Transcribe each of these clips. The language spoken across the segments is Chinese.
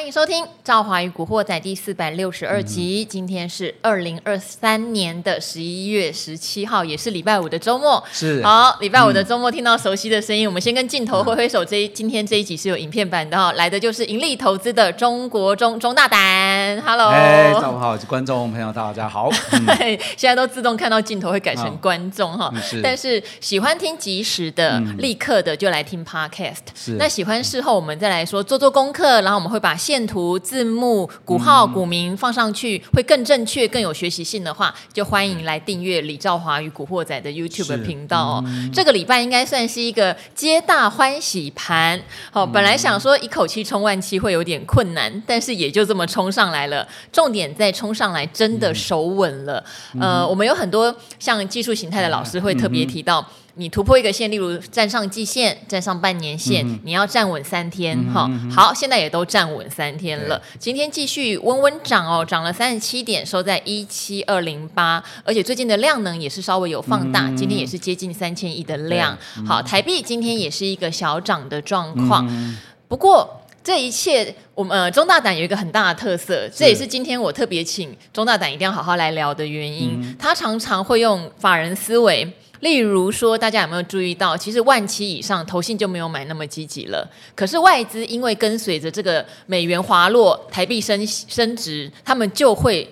欢迎收听《赵华与古惑仔》第四百六十二集。嗯、今天是二零二三年的十一月十七号，也是礼拜五的周末。是好，礼拜五的周末听到熟悉的声音，嗯、我们先跟镜头挥挥手。这一今天这一集是有影片版的哈，来的就是盈利投资的中国中中大胆。Hello，哎，上午好，观众朋友大家好。嗯、现在都自动看到镜头会改成观众哈，是但是喜欢听即时的、嗯、立刻的就来听 Podcast。是，那喜欢事后我们再来说做做功课，然后我们会把。线图、字幕、股号、股民放上去会更正确、更有学习性的话，就欢迎来订阅李兆华与古惑仔的 YouTube 频道哦。嗯、这个礼拜应该算是一个皆大欢喜盘。好、哦，本来想说一口气冲万七会有点困难，但是也就这么冲上来了。重点在冲上来真的手稳了。嗯、呃，我们有很多像技术形态的老师会特别提到。你突破一个线，例如站上季线、站上半年线，嗯、你要站稳三天哈。好，现在也都站稳三天了。今天继续温温涨哦，涨了三十七点，收在一七二零八，而且最近的量能也是稍微有放大，嗯、今天也是接近三千亿的量。嗯、好，台币今天也是一个小涨的状况。嗯、不过这一切，我们呃中大胆有一个很大的特色，这也是今天我特别请中大胆一定要好好来聊的原因。嗯、他常常会用法人思维。例如说，大家有没有注意到，其实万七以上，投信就没有买那么积极了。可是外资因为跟随着这个美元滑落、台币升升值，他们就会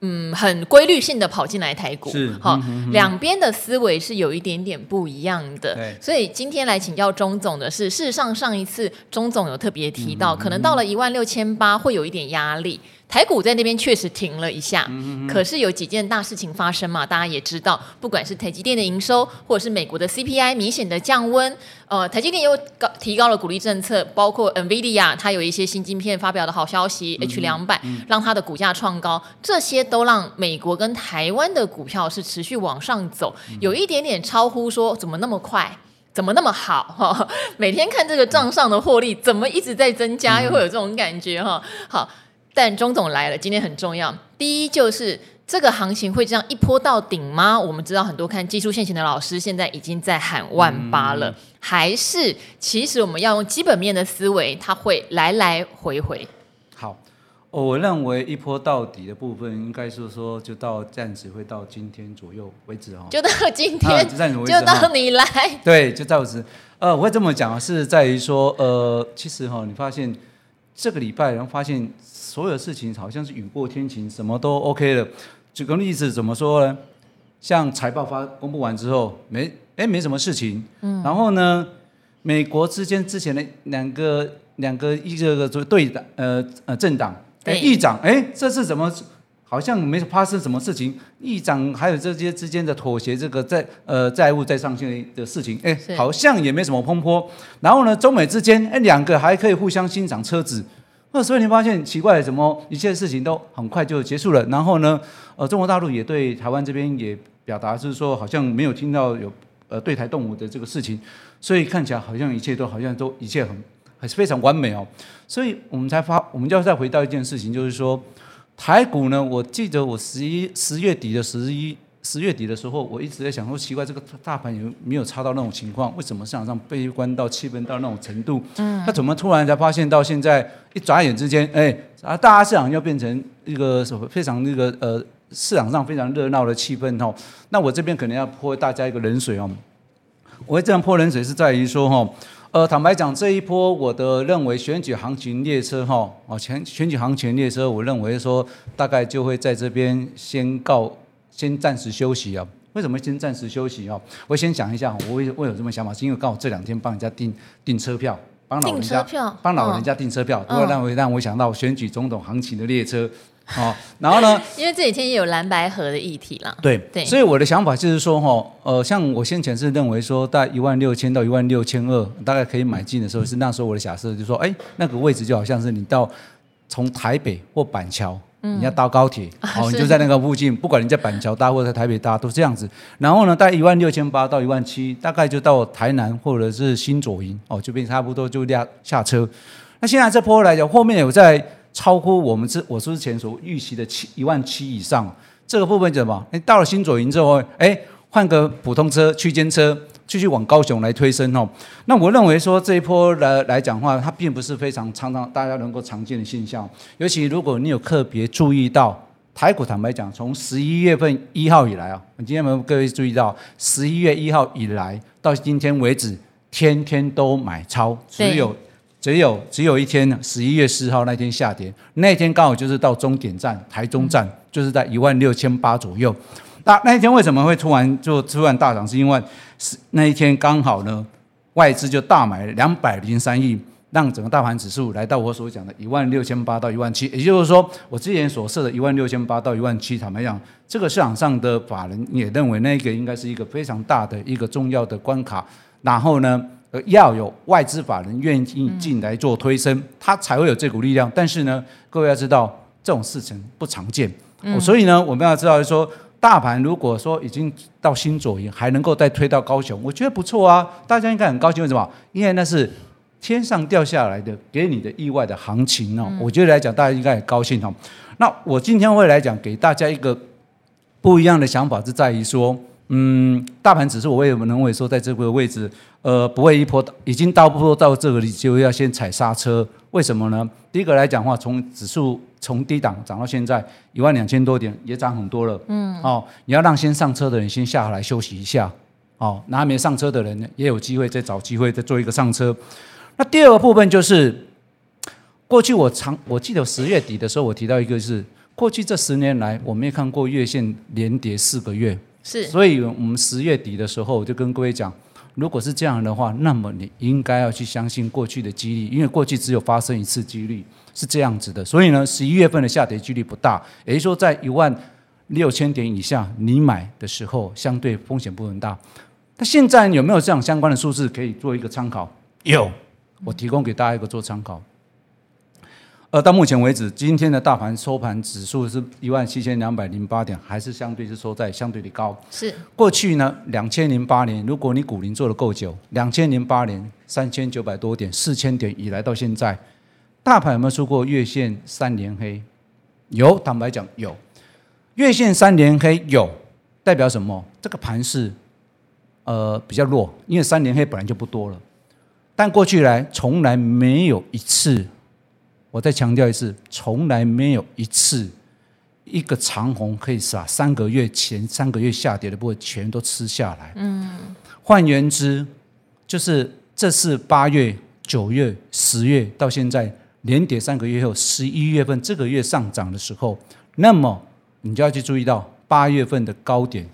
嗯很规律性的跑进来台股。是，好，两边的思维是有一点点不一样的。对所以今天来请教钟总的是，事实上上一次钟总有特别提到，可能到了一万六千八会有一点压力。台股在那边确实停了一下，可是有几件大事情发生嘛？大家也知道，不管是台积电的营收，或者是美国的 CPI 明显的降温，呃，台积电又高提高了鼓励政策，包括 NVIDIA 它有一些新晶片发表的好消息、嗯、，H 两百让它的股价创高，这些都让美国跟台湾的股票是持续往上走，有一点点超乎说怎么那么快，怎么那么好哈？每天看这个账上的获利怎么一直在增加，又会有这种感觉哈？好。但钟总来了，今天很重要。第一就是这个行情会这样一波到顶吗？我们知道很多看技术线型的老师现在已经在喊万八了，嗯、还是其实我们要用基本面的思维，它会来来回回。好，我认为一波到底的部分，应该是说就到暂时会到今天左右为止哦。就到今天，啊、就，就到你来。对，就到此。呃，我会这么讲是在于说，呃，其实哈、哦，你发现这个礼拜，然后发现。所有事情好像是雨过天晴，什么都 OK 了。举个例子，怎么说呢？像财报发公布完之后，没哎没什么事情。嗯。然后呢，美国之间之前的两个两个一个个就对党呃呃政党哎议长哎这次怎么好像没发生什么事情？议长还有这些之间的妥协，这个债呃债务再上限的事情哎好像也没什么风波。然后呢，中美之间哎两个还可以互相欣赏车子。那所以你发现奇怪，怎么一切事情都很快就结束了？然后呢，呃，中国大陆也对台湾这边也表达，就是说好像没有听到有呃对台动武的这个事情，所以看起来好像一切都好像都一切很还是非常完美哦。所以我们才发，我们就要再回到一件事情，就是说台股呢，我记得我十一十月底的十一。十月底的时候，我一直在想说，奇怪，这个大盘有没有差到那种情况？为什么市场上悲观到气氛到那种程度？嗯，那怎么突然才发现到现在一眨眼之间，哎，啊，大家市场要变成一个什么非常那个呃市场上非常热闹的气氛哦？那我这边可能要泼大家一个冷水哦。我会这样泼冷水是在于说哈，呃，坦白讲，这一波我的认为选举行情列车哈，哦，选选举行情列车，我认为说大概就会在这边先告。先暂时休息啊？为什么先暂时休息啊？我先讲一下，我为我有这么想法，是因为刚好这两天帮人家订订车票，帮老人家帮老人家订车票，都会让我让我想到选举总统行情的列车。好，然后呢？因为这几天也有蓝白河的议题了。对对，所以我的想法就是说，哈，呃，像我先前是认为说，大概一万六千到一万六千二，大概可以买进的时候，是那时候我的假设，就是说，哎，那个位置就好像是你到从台北或板桥。你要搭高铁，哦，你就在那个附近，不管你在板桥搭或者在台北搭，都这样子。然后呢，大概一万六千八到一万七，大概就到台南或者是新左营，哦，就变差不多就下下车。那现在这波来讲，后面有在超乎我们之我之前所预期的七一万七以上，这个部分怎么？哎，到了新左营之后，哎，换个普通车、区间车，继续往高雄来推升哦。那我认为说这一波来来讲的话，它并不是非常常常大家能够常见的现象。尤其如果你有特别注意到台股，坦白讲，从十一月份一号以来啊，今天有没有各位注意到十一月一号以来到今天为止，天天都买超，只有。只有只有一天，十一月四号那天下跌，那天刚好就是到终点站台中站，就是在一万六千八左右。那那一天为什么会突然就突然大涨？是因为是那一天刚好呢，外资就大买两百零三亿，让整个大盘指数来到我所讲的一万六千八到一万七。也就是说，我之前所设的一万六千八到一万七，坦白讲，这个市场上的法人也认为那个应该是一个非常大的一个重要的关卡。然后呢，要有外资法人愿意进来做推升，它才会有这股力量。但是呢，各位要知道，这种事情不常见。所以呢，我们要知道说，大盘如果说已经到新左营，还能够再推到高雄，我觉得不错啊。大家应该很高兴，为什么？因为那是天上掉下来的，给你的意外的行情哦。我觉得来讲，大家应该很高兴哦。那我今天会来讲，给大家一个不一样的想法，是在于说。嗯，大盘指数我为什么能为说在这个位置，呃，不会一波已经到波到这个里就要先踩刹车？为什么呢？第一个来讲的话，从指数从低档涨到现在一万两千多点，也涨很多了。嗯，哦，你要让先上车的人先下来休息一下，哦，那还没上车的人呢，也有机会再找机会再做一个上车。那第二个部分就是，过去我常我记得十月底的时候，我提到一个是过去这十年来我没看过月线连跌四个月。是，所以我们十月底的时候，我就跟各位讲，如果是这样的话，那么你应该要去相信过去的几率，因为过去只有发生一次几率是这样子的。所以呢，十一月份的下跌几率不大，也就是说，在一万六千点以下，你买的时候相对风险不很大。那现在有没有这样相关的数字可以做一个参考？有，我提供给大家一个做参考。呃，到目前为止，今天的大盘收盘指数是一万七千两百零八点，还是相对是收在相对的高。是过去呢，两千零八年，如果你股龄做的够久，两千零八年三千九百多点，四千点以来到现在，大盘有没有出过月线三连黑？有，坦白讲有。月线三连黑有，代表什么？这个盘势呃比较弱，因为三连黑本来就不多了。但过去来从来没有一次。我再强调一次，从来没有一次一个长虹可以把三个月前三个月下跌的部分全都吃下来。嗯，换言之，就是这是八月、九月、十月到现在连跌三个月后，十一月份这个月上涨的时候，那么你就要去注意到八月份的高点。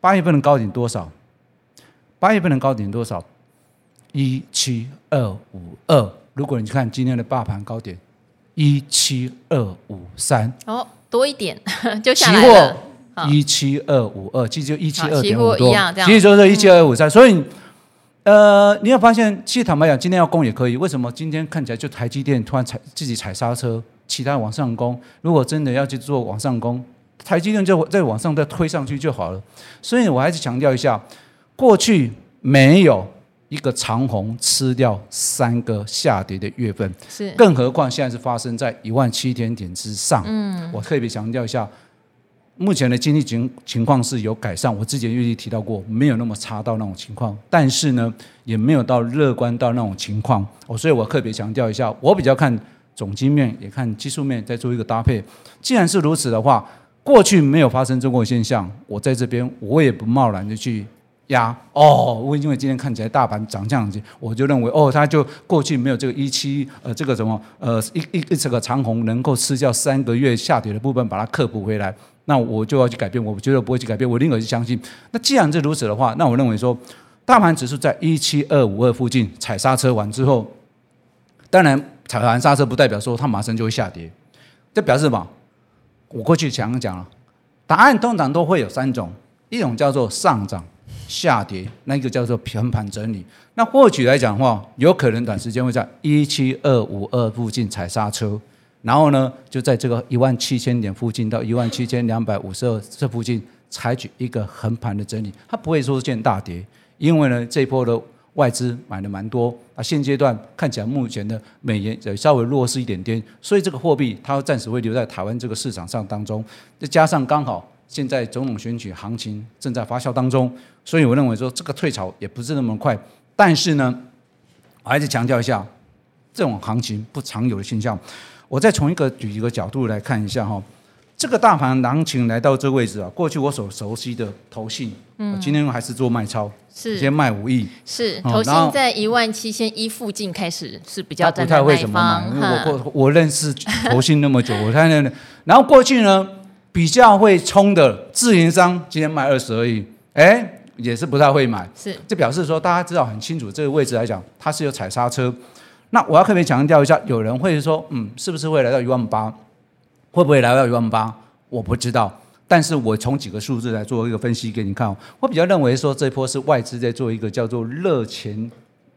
八月份的高点多少？八月份的高点多少？一七二五二。如果你去看今天的大盘高点。一七二五三哦，多一点 就下来了。一七二五二，其实就一七二点五多，其实就是一七二五三。所以，呃，你要发现，其实坦白讲，今天要攻也可以。为什么今天看起来就台积电突然踩自己踩刹车，其他往上攻？如果真的要去做往上攻，台积电就再往上再推上去就好了。所以我还是强调一下，过去没有。一个长虹吃掉三个下跌的月份，是，更何况现在是发生在一万七千点之上。嗯，我特别强调一下，目前的经济情情况是有改善，我之前预计提到过，没有那么差到那种情况，但是呢，也没有到乐观到那种情况。哦，所以我特别强调一下，我比较看总经面，也看技术面，再做一个搭配。既然是如此的话，过去没有发生这种现象，我在这边我也不贸然的去。压哦，我因为今天看起来大盘涨这样子，我就认为哦，它就过去没有这个一期呃这个什么呃一一这个长虹能够吃掉三个月下跌的部分，把它克服回来，那我就要去改变，我绝对不会去改变，我宁可去相信。那既然是如此的话，那我认为说，大盘指数在一七二五二附近踩刹车完之后，当然踩完刹车不代表说它马上就会下跌，这表示什么？我过去讲讲了，答案通常都会有三种，一种叫做上涨。下跌，那个叫做平盘整理。那或许来讲的话，有可能短时间会在一七二五二附近踩刹车，然后呢，就在这个一万七千点附近到一万七千两百五十二这附近采取一个横盘的整理。它不会说见大跌，因为呢，这一波的外资买的蛮多啊。现阶段看起来目前的美元也稍微弱势一点点，所以这个货币它暂时会留在台湾这个市场上当中。再加上刚好。现在总统选举行情正在发酵当中，所以我认为说这个退潮也不是那么快。但是呢，我还是强调一下，这种行情不常有的现象。我再从一个举一个角度来看一下哈，这个大盘行情来到这个位置啊，过去我所熟悉的投信，嗯，今天还是做卖超，是先卖五亿，是投信在一万七千一附近开始是比较不太会怎么买，因为我我我认识投信那么久，我看那然后过去呢比较会冲的自营商，今天卖二十而已，哎，也是不太会买，是这表示说大家知道很清楚这个位置来讲，它是有踩刹车。那我要特别强调一下，有人会说，嗯，是不是会来到一万八？会不会来到一万八？我不知道，但是我从几个数字来做一个分析给你看哦。我比较认为说，这一波是外资在做一个叫做热钱，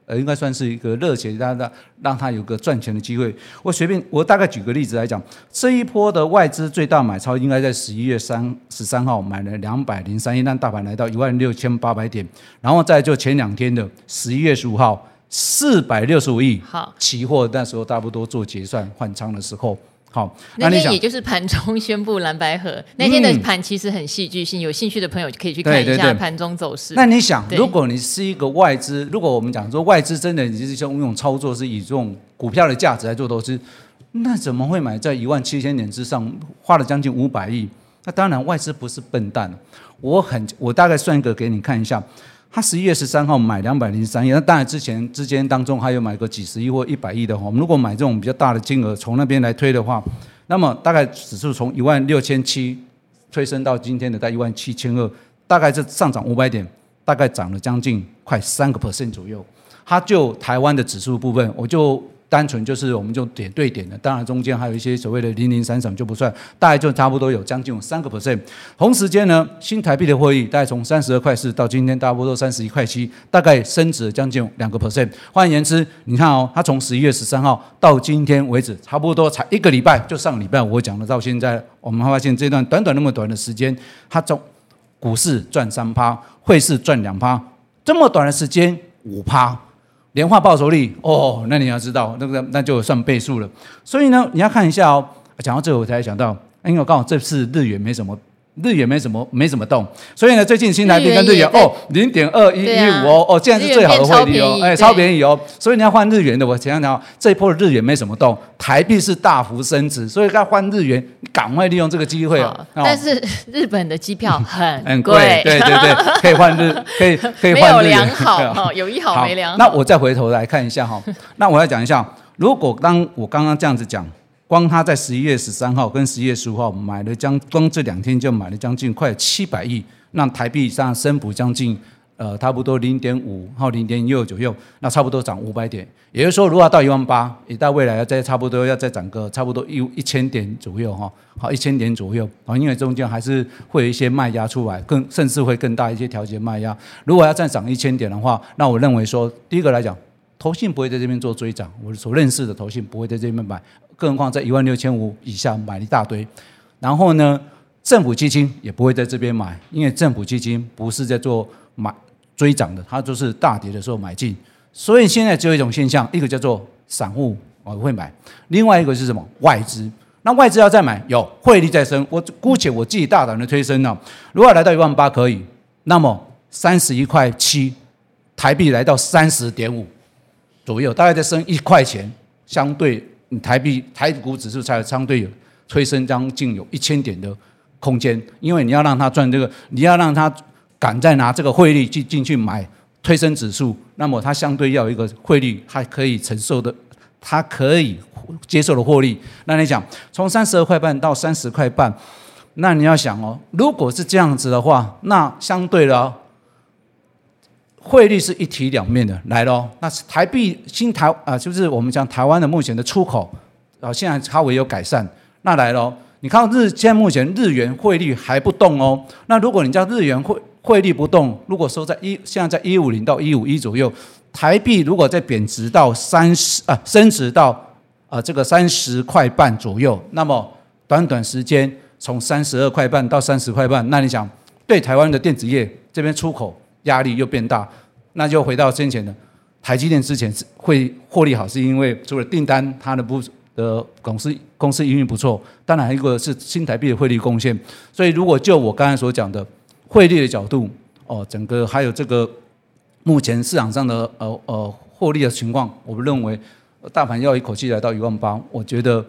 呃，应该算是一个热钱，让让让他有个赚钱的机会。我随便，我大概举个例子来讲，这一波的外资最大买超应该在十一月三十三号买了两百零三亿，让大盘来到一万六千八百点，然后再就前两天的十一月十五号。四百六十五亿，好，期货那时候差不多做结算换仓的时候，好，那天也就是盘中 宣布蓝白河那天的盘其实很戏剧性，有兴趣的朋友可以去看一下盘中走势。那你想，如果你是一个外资，如果我们讲说外资真的你就是用用操作是以这种股票的价值来做投资，那怎么会买在一万七千点之上，花了将近五百亿？那当然外资不是笨蛋，我很我大概算一个给你看一下。他十一月十三号买两百零三亿，那当然之前之间当中还有买个几十亿或一百亿的话，我们如果买这种比较大的金额从那边来推的话，那么大概指数从一万六千七推升到今天的在一万七千二，大概是上涨五百点，大概涨了将近快三个 percent 左右。它就台湾的指数部分，我就。单纯就是我们就点对点的，当然中间还有一些所谓的零零散散就不算，大概就差不多有将近三个 percent。同时间呢，新台币的汇率大概从三十二块四到今天差不多三十一块七，大概升值将近两个 percent。换言之，你看哦，它从十一月十三号到今天为止，差不多才一个礼拜，就上礼拜我讲的到现在，我们发现这段短短那么短的时间，它从股市赚三趴，汇市赚两趴，这么短的时间五趴。年化报酬率哦，那你要知道，那个那就算倍数了。所以呢，你要看一下哦。讲到这个，我才想到，因为我刚好这次日元没什么。日元没什么没怎么动，所以呢，最近新台币跟日元哦，零点二一一五哦，哦，这样是最好的汇率哦，哎，超便宜哦，所以你要换日元的，我想想，这一波的日元没什么动，台币是大幅升值，所以要换日元，赶快利用这个机会哦。但是日本的机票很很贵，对对对，可以换日，可以可以换日元。好 哈，有一好没良好。那我再回头来看一下哈，那我要讲一下，如果当我刚刚这样子讲。光他在十一月十三号跟十一月十五号买了将，光这两天就买了将近快七百亿，那台币上升幅将近呃差不多零点五到零点六左右，那差不多涨五百点。也就是说，如果要到一万八，也到未来要再差不多要再涨个差不多一一千点左右哈，好一千点左右啊，因为中间还是会有一些卖压出来，更甚至会更大一些调节卖压。如果要再涨一千点的话，那我认为说第一个来讲。投信不会在这边做追涨，我所认识的投信不会在这边买，更何况在一万六千五以下买了一大堆。然后呢，政府基金也不会在这边买，因为政府基金不是在做买追涨的，它就是大跌的时候买进。所以现在只有一种现象，一个叫做散户我会买，另外一个是什么？外资。那外资要再买，有汇率再升，我姑且我自己大胆的推升呢，如果来到一万八可以，那么三十一块七台币来到三十点五。左右大概再升一块钱，相对你台币台股指数才相对有推升将近有一千点的空间，因为你要让他赚这个，你要让他敢再拿这个汇率进进去买推升指数，那么他相对要有一个汇率还可以承受的，他可以接受的获利。那你讲从三十二块半到三十块半，那你要想哦，如果是这样子的话，那相对的。汇率是一体两面的，来喽。那台币新台啊，就是我们讲台湾的目前的出口啊，现在稍微有改善。那来喽，你看日现在目前日元汇率还不动哦。那如果你叫日元汇汇率不动，如果说在一现在在一五零到一五一左右，台币如果再贬值到三十啊，升值到啊这个三十块半左右，那么短短时间从三十二块半到三十块半，那你想对台湾的电子业这边出口？压力又变大，那就回到先前的台积电之前会获利好，是因为除了订单它的不的公司公司营运不错，当然一个是新台币的汇率贡献。所以如果就我刚才所讲的汇率的角度，哦，整个还有这个目前市场上的呃呃获利的情况，我们认为大盘要一口气来到一万八，我觉得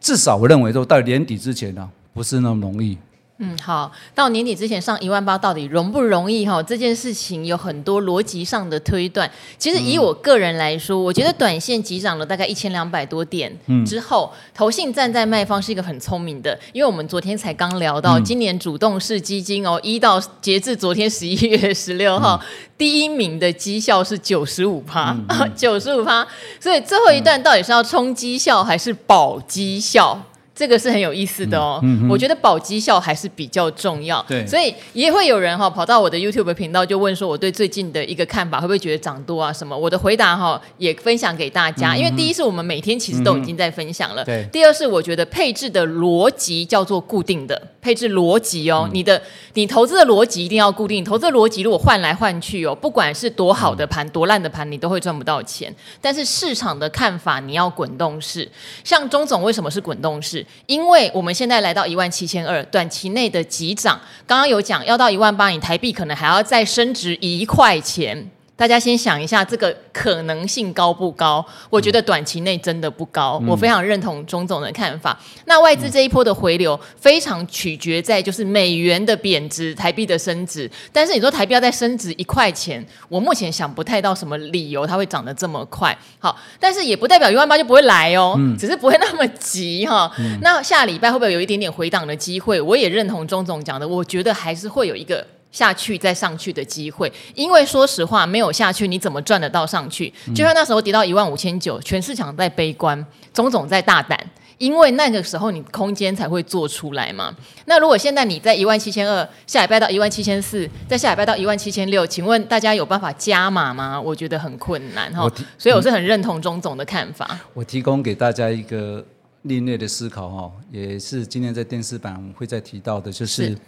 至少我认为说到年底之前呢、不是那么容易。嗯，好，到年底之前上一万八到底容不容易？哈，这件事情有很多逻辑上的推断。其实以我个人来说，嗯、我觉得短线急涨了大概一千两百多点之后，嗯、投信站在卖方是一个很聪明的，因为我们昨天才刚聊到，今年主动式基金哦，一到截至昨天十一月十六号，嗯、第一名的绩效是九十五趴，九十五趴。所以最后一段到底是要冲绩效还是保绩效？这个是很有意思的哦，嗯嗯、我觉得保绩效还是比较重要，对，所以也会有人哈、哦、跑到我的 YouTube 频道就问说我对最近的一个看法会不会觉得涨多啊什么？我的回答哈、哦、也分享给大家，嗯、因为第一是我们每天其实都已经在分享了，对、嗯，第二是我觉得配置的逻辑叫做固定的。配置逻辑哦，嗯、你的你投资的逻辑一定要固定，投资的逻辑如果换来换去哦，不管是多好的盘、嗯、多烂的盘，你都会赚不到钱。但是市场的看法你要滚动式，像钟总为什么是滚动式？因为我们现在来到一万七千二，短期内的急涨，刚刚有讲要到一万八，你台币可能还要再升值一块钱。大家先想一下，这个可能性高不高？我觉得短期内真的不高。嗯、我非常认同钟总的看法。那外资这一波的回流，非常取决在就是美元的贬值、台币的升值。但是你说台币要再升值一块钱，我目前想不太到什么理由它会涨得这么快。好，但是也不代表一万八就不会来哦，嗯、只是不会那么急哈。嗯、那下礼拜会不会有一点点回档的机会？我也认同钟总讲的，我觉得还是会有一个。下去再上去的机会，因为说实话，没有下去你怎么赚得到上去？就像那时候跌到一万五千九，全市场在悲观，钟总在大胆，因为那个时候你空间才会做出来嘛。那如果现在你在一万七千二，下礼拜到一万七千四，再下礼拜到一万七千六，请问大家有办法加码吗？我觉得很困难哈。所以我是很认同钟总的看法。我提供给大家一个另类的思考哈，也是今天在电视版会再提到的，就是，是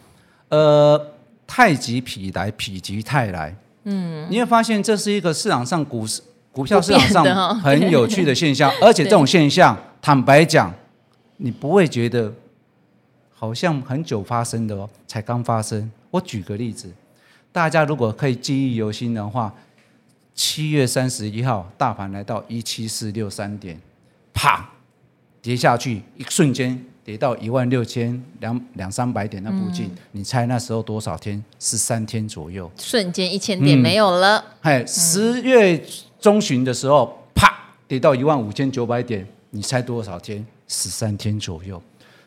呃。太极否来，否极泰来。嗯，你会发现这是一个市场上股市、股票市场上 很有趣的现象，而且这种现象，坦白讲，你不会觉得好像很久发生的哦，才刚发生。我举个例子，大家如果可以记忆犹新的话，七月三十一号，大盘来到一七四六三点，啪，跌下去，一瞬间。跌到一万六千两两三百点那附近，嗯、你猜那时候多少天？十三天左右，瞬间一千点没有了。哎、嗯，十月中旬的时候，啪，跌到一万五千九百点，你猜多少天？十三天左右。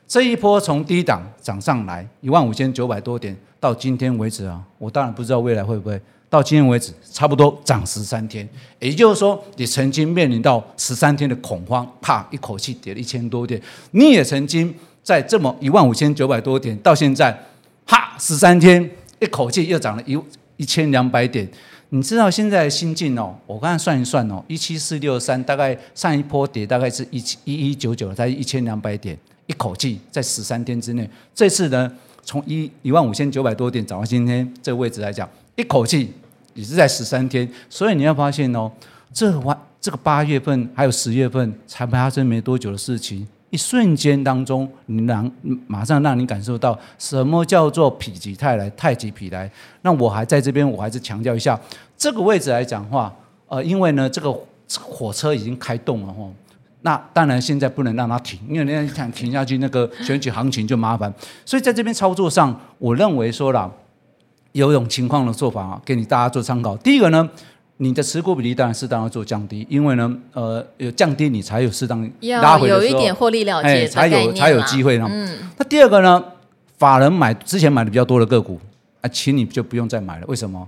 这一波从低档涨上来一万五千九百多点，到今天为止啊，我当然不知道未来会不会。到今天为止，差不多涨十三天，也就是说，你曾经面临到十三天的恐慌，啪，一口气跌了一千多点。你也曾经在这么一万五千九百多点，到现在，哈，十三天一口气又涨了一一千两百点。你知道现在的心境哦？我刚才算一算哦，一七四六三，大概上一波跌大概是一七一一九九，才一千两百点，一口气在十三天之内。这次呢，从一一万五千九百多点涨到今天这个位置来讲。一口气也是在十三天，所以你要发现哦，这晚这个八月份还有十月份才发生没多久的事情，一瞬间当中，你让马上让你感受到什么叫做否极泰来，太极否来。那我还在这边，我还是强调一下，这个位置来讲话，呃，因为呢，这个火车已经开动了哈，那当然现在不能让它停，因为你想停下去，那个选举行情就麻烦。所以在这边操作上，我认为说了。有一种情况的做法啊，给你大家做参考。第一个呢，你的持股比例当然适当要做降低，因为呢，呃，有降低你才有适当拉回有一点获利了结、哎、才有才有机会呢。嗯。那第二个呢，法人买之前买的比较多的个股啊，请你就不用再买了。为什么？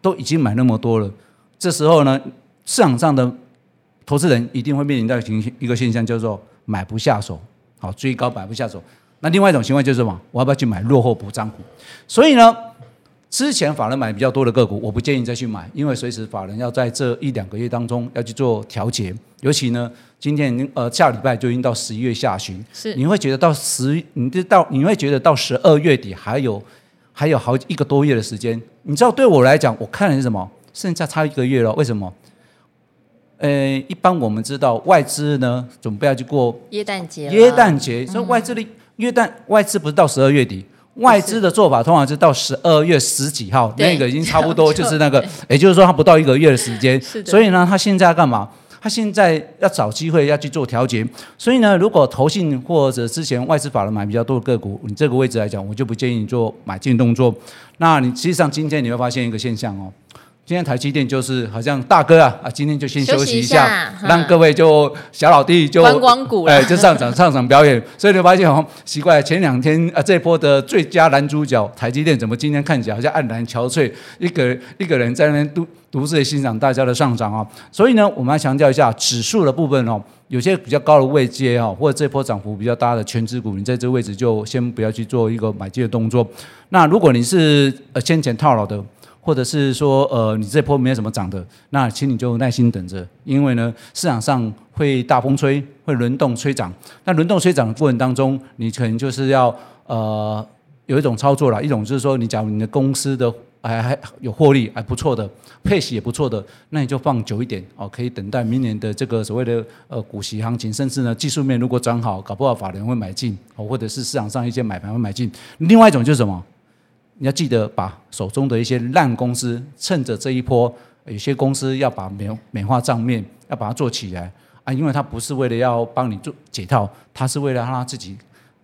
都已经买那么多了，这时候呢，市场上的投资人一定会面临到一个现象，叫做买不下手，好，追高买不下手。那另外一种情况就是什么？我要不要去买落后补涨股？所以呢。之前法人买比较多的个股，我不建议再去买，因为随时法人要在这一两个月当中要去做调节。尤其呢，今天已经呃下礼拜就已经到十一月下旬，是你会觉得到十，你就到你会觉得到十二月底还有还有好一个多月的时间。你知道对我来讲，我看的是什么？剩下差一个月了。为什么？呃，一般我们知道外资呢准备要去过耶诞节，耶诞节，所以外资的耶诞外资不是到十二月底，外资的做法通常是到十二月十几号，那个已经差不多就是那个，也就是说它不到一个月的时间，所以呢，他现在要干嘛？他现在要找机会要去做调节，所以呢，如果投信或者之前外资法人买比较多的个股，你这个位置来讲，我就不建议你做买进动作。那你实际上今天你会发现一个现象哦。今天台积电就是好像大哥啊啊，今天就先休息一下，一下让各位就小老弟就观光股哎，就上场上场表演。所以你发现哦，奇怪，前两天啊这一波的最佳男主角台积电，怎么今天看起来好像黯然憔悴？一个一个人在那边独独自的欣赏大家的上涨啊。所以呢，我们要强调一下指数的部分哦，有些比较高的位阶啊，或者这波涨幅比较大的全指股，你在这个位置就先不要去做一个买进的动作。那如果你是呃先前套牢的。或者是说，呃，你这波没有什么涨的，那请你就耐心等着，因为呢，市场上会大风吹，会轮动吹涨。那轮动吹涨的过程当中，你可能就是要呃有一种操作啦，一种就是说，你假如你的公司的还还有获利还不错的，配息也不错的，那你就放久一点哦，可以等待明年的这个所谓的呃股息行情，甚至呢技术面如果转好，搞不好法人会买进哦，或者是市场上一些买盘会买进。另外一种就是什么？你要记得把手中的一些烂公司，趁着这一波，有些公司要把美美化账面，要把它做起来啊，因为它不是为了要帮你做解套，它是为了让它自己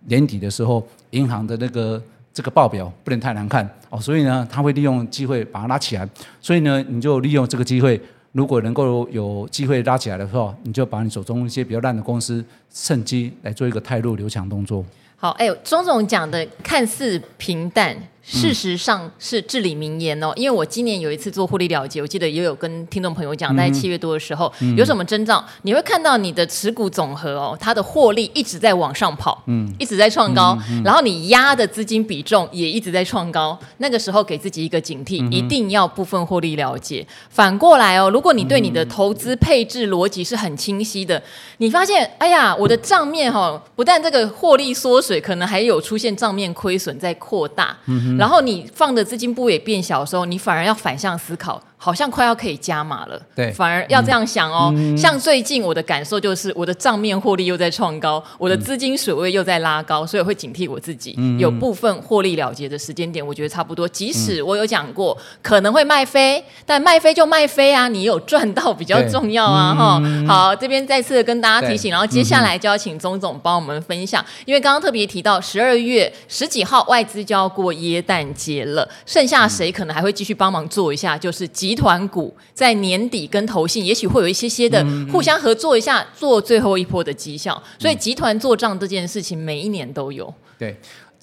年底的时候，银行的那个这个报表不能太难看哦，所以呢，他会利用机会把它拉起来，所以呢，你就利用这个机会，如果能够有机会拉起来的时候，你就把你手中一些比较烂的公司，趁机来做一个泰弱留强动作。好，哎，钟总讲的看似平淡。事实上是至理名言哦，因为我今年有一次做获利了结，我记得也有跟听众朋友讲，在七月多的时候，嗯、有什么征兆？你会看到你的持股总和哦，它的获利一直在往上跑，嗯，一直在创高，然后你压的资金比重也一直在创高。那个时候给自己一个警惕，嗯、一定要部分获利了结。反过来哦，如果你对你的投资配置逻辑是很清晰的，你发现，哎呀，我的账面哈、哦，不但这个获利缩水，可能还有出现账面亏损在扩大。嗯然后你放的资金部位也变小的时候，你反而要反向思考。好像快要可以加码了，对，反而要这样想哦。嗯、像最近我的感受就是，我的账面获利又在创高，嗯、我的资金水位又在拉高，所以会警惕我自己。嗯、有部分获利了结的时间点，我觉得差不多。即使我有讲过可能会卖飞，但卖飞就卖飞啊，你有赚到比较重要啊哈。嗯、好，这边再次跟大家提醒，然后接下来就要请钟总帮我们分享，因为刚刚特别提到十二月十几号外资就要过耶诞节了，剩下谁可能还会继续帮忙做一下，就是集。集团股在年底跟投信，也许会有一些些的互相合作一下，做最后一波的绩效。所以集团做账这件事情，每一年都有。对，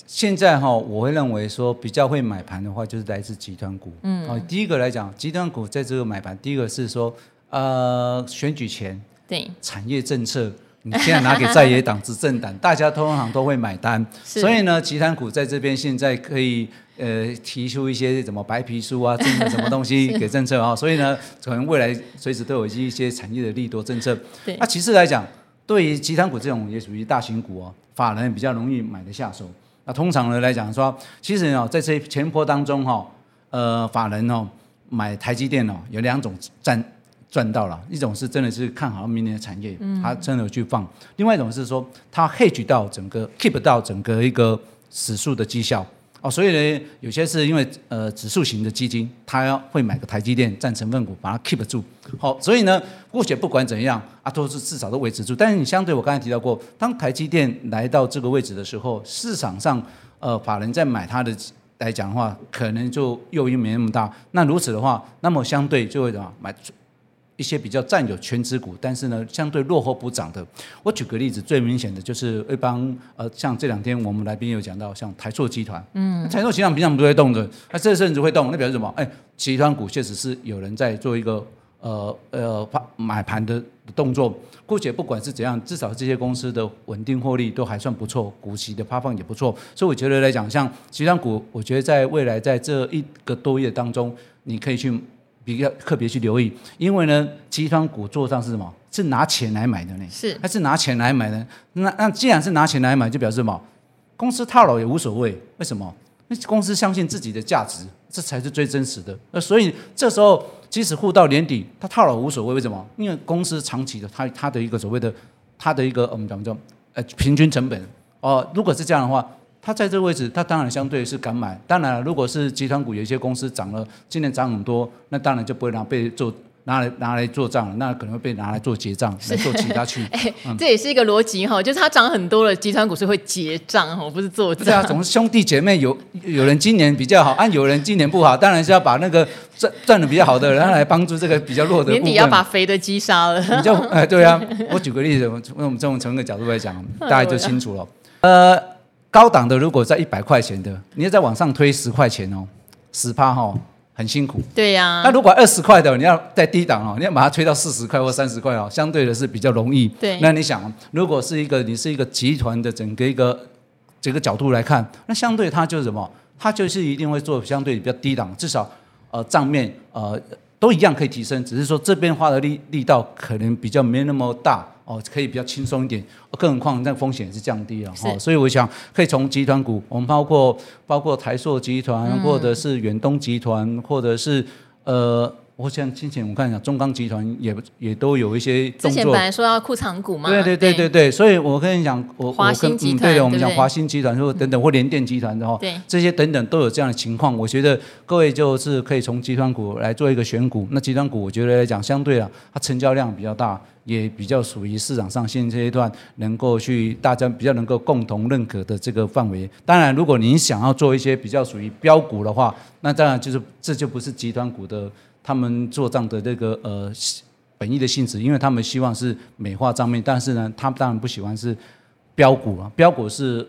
现在哈，我会认为说比较会买盘的话，就是来自集团股。嗯，好，第一个来讲，集团股在这个买盘，第一个是说，呃，选举前对产业政策，你现在拿给在野党执政党，大家通常都会买单。所以呢，集团股在这边现在可以。呃，提出一些什么白皮书啊，政策什么东西 给政策啊，是所以呢，可能未来随时都有一些产业的利多政策。对那其次来讲，对于集团股这种也属于大型股哦，法人比较容易买得下手。那通常呢来讲说，其实哦，在这前波当中哈，呃，法人哦买台积电哦，有两种赚赚到了，一种是真的是看好明年的产业，他真的有去放；嗯、另外一种是说，他 hedge 到整个 keep 到整个一个指数的绩效。哦，所以呢，有些是因为呃指数型的基金，它会买个台积电占成分股，把它 keep 住。好，所以呢，目前不管怎样啊，都是至少都维持住。但是你相对我刚才提到过，当台积电来到这个位置的时候，市场上呃法人在买它的来讲的话，可能就诱因没那么大。那如此的话，那么相对就会怎么买？一些比较占有全值股，但是呢，相对落后补涨的。我举个例子，最明显的就是一帮呃，像这两天我们来宾有讲到，像台塑集团，嗯，台塑集团平常不会动的，那这阵子会动，那表示什么？哎，集团股确实是有人在做一个呃呃买盘的动作。姑且不管是怎样，至少这些公司的稳定获利都还算不错，股息的发放也不错，所以我觉得来讲，像集团股，我觉得在未来在这一个多月当中，你可以去。比较特别去留意，因为呢，集团股做账是什么？是拿钱来买的呢？是，还是拿钱来买呢？那那既然是拿钱来买，就表示什么？公司套牢也无所谓。为什么？那公司相信自己的价值，这才是最真实的。那所以这时候即使护到年底，他套牢无所谓，为什么？因为公司长期的，他他的一个所谓的他的一个我们讲叫呃平均成本哦、呃，如果是这样的话。他在这个位置，他当然相对是敢买。当然了，如果是集团股，有一些公司涨了，今年涨很多，那当然就不会拿被做拿来拿来做账了，那可能会被拿来做结账，来做其他去。哎，这也是一个逻辑哈，就是它涨很多了，集团股是会结账哈，不是做账。对啊，总是兄弟姐妹有有人今年比较好，啊，有人今年不好，当然是要把那个赚赚的比较好的然后来帮助这个比较弱的。年底要把肥的击杀了。你就哎，对啊，我举个例子，从我们这种从个角度来讲，大家就清楚了。呃。高档的如果在一百块钱的，你要再往上推十块钱哦，十趴哈，很辛苦。对呀、啊。那如果二十块的，你要在低档哦，你要把它推到四十块或三十块哦，相对的是比较容易。对。那你想，如果是一个你是一个集团的整个一个这个角度来看，那相对它就是什么？它就是一定会做相对比较低档，至少呃账面呃都一样可以提升，只是说这边花的力力道可能比较没那么大。哦，可以比较轻松一点，更何况那风险也是降低了哈、哦，所以我想可以从集团股，我们包括包括台塑集团，或者是远东集团，或者是呃。我想之前我看一下，中钢集团也也都有一些动作。之前本来说要库藏股嘛。对对对对对，所以我跟你讲，我华新集团，嗯、对的，我们讲华新集团或等等或联电集团的话，对这些等等都有这样的情况。我觉得各位就是可以从集团股来做一个选股。那集团股我觉得来讲，相对啊，它成交量比较大，也比较属于市场上现阶段能够去大家比较能够共同认可的这个范围。当然，如果您想要做一些比较属于标股的话，那当然就是这就不是集团股的。他们做账的这个呃本意的性质，因为他们希望是美化账面，但是呢，他们当然不喜欢是标股啊，标股是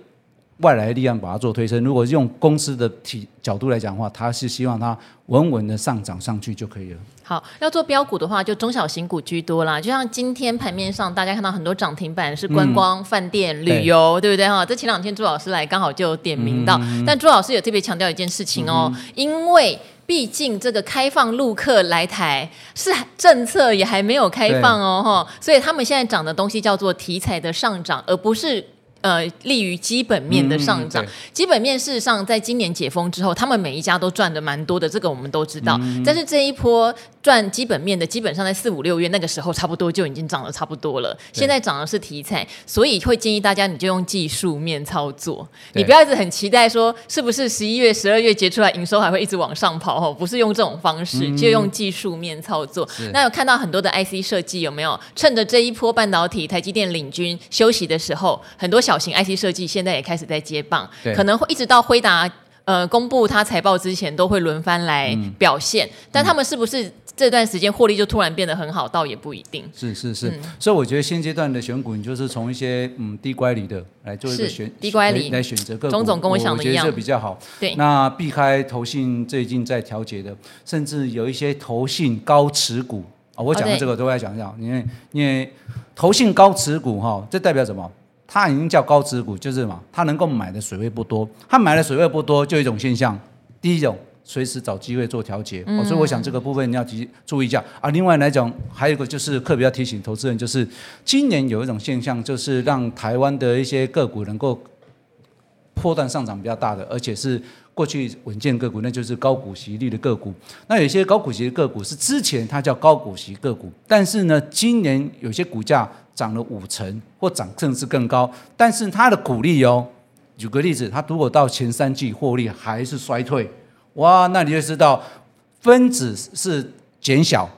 外来力量把它做推升。如果用公司的体角度来讲的话，他是希望它稳稳的上涨上去就可以了。好，要做标股的话，就中小型股居多啦。就像今天盘面上，大家看到很多涨停板是观光、饭店、嗯、旅游，对，对不对哈？这前两天朱老师来刚好就有点名到，嗯、但朱老师也特别强调一件事情哦，嗯、因为。毕竟这个开放陆客来台是政策也还没有开放哦，哈，所以他们现在涨的东西叫做题材的上涨，而不是。呃，利于基本面的上涨。嗯、基本面事实上，在今年解封之后，他们每一家都赚的蛮多的，这个我们都知道。嗯、但是这一波赚基本面的，基本上在四五六月那个时候，差不多就已经涨得差不多了。现在涨的是题材，所以会建议大家，你就用技术面操作。你不要一直很期待说，是不是十一月、十二月结出来营收还会一直往上跑？哦，不是用这种方式，嗯、就用技术面操作。那有看到很多的 IC 设计有没有？趁着这一波半导体，台积电领军休息的时候，很多小。小型 IC 设计现在也开始在接棒，可能会一直到辉达呃公布他财报之前，都会轮番来表现。嗯、但他们是不是这段时间获利就突然变得很好，倒也不一定。是是是，嗯、所以我觉得现阶段的选股，你就是从一些嗯低乖离的来做一个选低乖离来选择个股。总总跟我想的一样，我觉得这比较好。对，那避开投信最近在调节的，甚至有一些投信高持股啊、哦，我讲的这个都要讲一下，因为因为投信高持股哈、哦，这代表什么？它已经叫高值股，就是什么？它能够买的水位不多，它买的水位不多，就一种现象。第一种，随时找机会做调节、嗯哦，所以我想这个部分你要提注意一下啊。另外来讲，还有一个就是特别要提醒投资人，就是今年有一种现象，就是让台湾的一些个股能够波段上涨比较大的，而且是过去稳健个股，那就是高股息率的个股。那有些高股息的个股是之前它叫高股息个股，但是呢，今年有些股价。涨了五成或涨甚至更高，但是它的股利哦，举个例子，它如果到前三季获利还是衰退，哇，那你就知道分子是减小，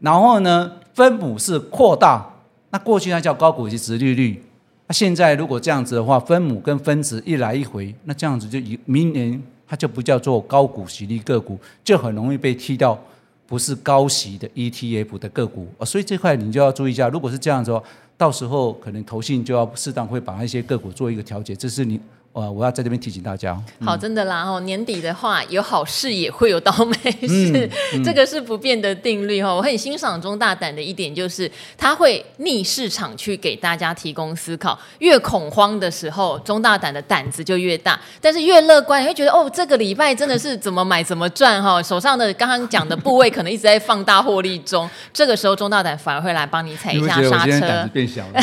然后呢，分母是扩大。那过去它叫高股息殖利率，那现在如果这样子的话，分母跟分子一来一回，那这样子就明年它就不叫做高股息率个股，就很容易被踢到不是高息的 ETF 的个股啊，所以这块你就要注意一下，如果是这样子的话。到时候可能投信就要适当会把一些个股做一个调节，这是你。呃，我要在这边提醒大家。嗯、好，真的啦哦，年底的话有好事也会有倒霉事，嗯 嗯、这个是不变的定律哈。我很欣赏中大胆的一点就是，他会逆市场去给大家提供思考。越恐慌的时候，中大胆的胆子就越大；但是越乐观，你会觉得哦，这个礼拜真的是怎么买怎么赚哈。手上的刚刚讲的部位可能一直在放大获利中，这个时候中大胆反而会来帮你踩一下刹车。变小了。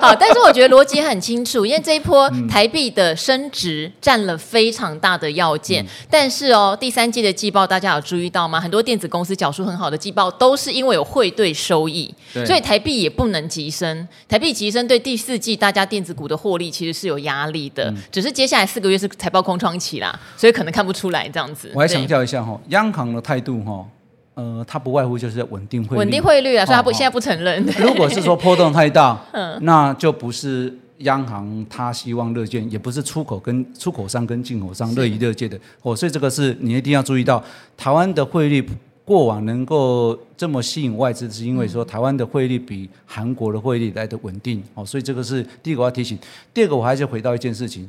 好，但是我觉得逻辑很清楚，因为这一波台币。的升值占了非常大的要件。嗯、但是哦，第三季的季报大家有注意到吗？很多电子公司缴出很好的季报，都是因为有汇兑收益，所以台币也不能急升。台币急升对第四季大家电子股的获利其实是有压力的。嗯、只是接下来四个月是财报空窗期啦，所以可能看不出来这样子。我还强调一下哈，央行的态度哈。呃，它不外乎就是稳定汇率，稳定汇率啊，所以它不、哦、现在不承认。如果是说波动太大，嗯，那就不是央行他希望乐见，也不是出口跟出口商跟进口商乐意乐见的。哦，所以这个是你一定要注意到，台湾的汇率过往能够这么吸引外资，是因为说台湾的汇率比韩国的汇率来的稳定。哦，所以这个是第一个我要提醒。第二个，我还是回到一件事情，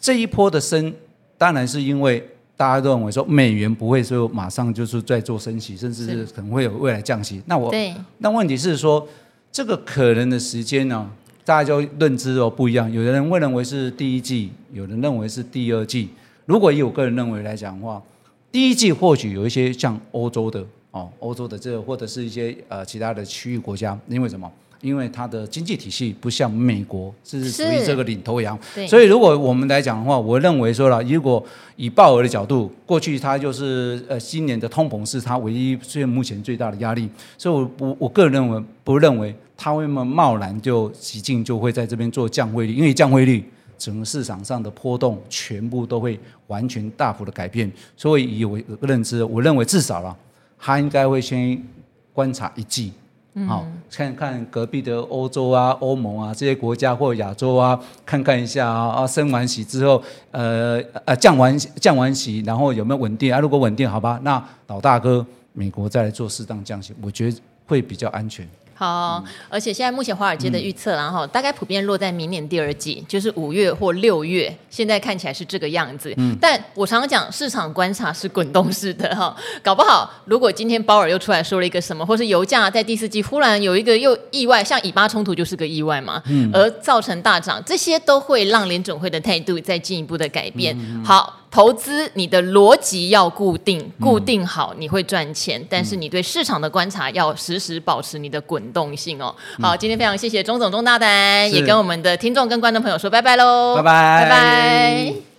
这一波的升，当然是因为。大家都认为说美元不会说马上就是在做升息，甚至是可能会有未来降息。那我对那问题是说这个可能的时间呢？大家就认知哦不一样。有的人会认为是第一季，有人认为是第二季。如果以我个人认为来讲的话，第一季或许有一些像欧洲的哦，欧洲的这个或者是一些呃其他的区域国家，因为什么？因为它的经济体系不像美国，是属于这个领头羊，所以如果我们来讲的话，我认为说了，如果以鲍尔的角度，过去它就是呃今年的通膨是它唯一现目前最大的压力，所以我我我个人认为不认为它会那么贸然就起劲就会在这边做降汇率，因为降汇率整个市场上的波动全部都会完全大幅的改变，所以以我个认知，我认为至少了，他应该会先观察一季。好，看看隔壁的欧洲啊、欧盟啊这些国家或亚洲啊，看看一下啊，啊升完息之后，呃呃降完降完息，然后有没有稳定啊？如果稳定，好吧，那老大哥美国再来做适当降息，我觉得会比较安全。好，而且现在目前华尔街的预测，然后大概普遍落在明年第二季，就是五月或六月。现在看起来是这个样子。嗯，但我常常讲，市场观察是滚动式的哈，搞不好如果今天鲍尔又出来说了一个什么，或是油价在第四季忽然有一个又意外，像以巴冲突就是个意外嘛，嗯，而造成大涨，这些都会让联准会的态度再进一步的改变。嗯、好。投资你的逻辑要固定，固定好你会赚钱，嗯、但是你对市场的观察要时时保持你的滚动性哦。嗯、好，今天非常谢谢钟总钟大胆，也跟我们的听众跟观众朋友说拜拜喽，拜拜，拜拜。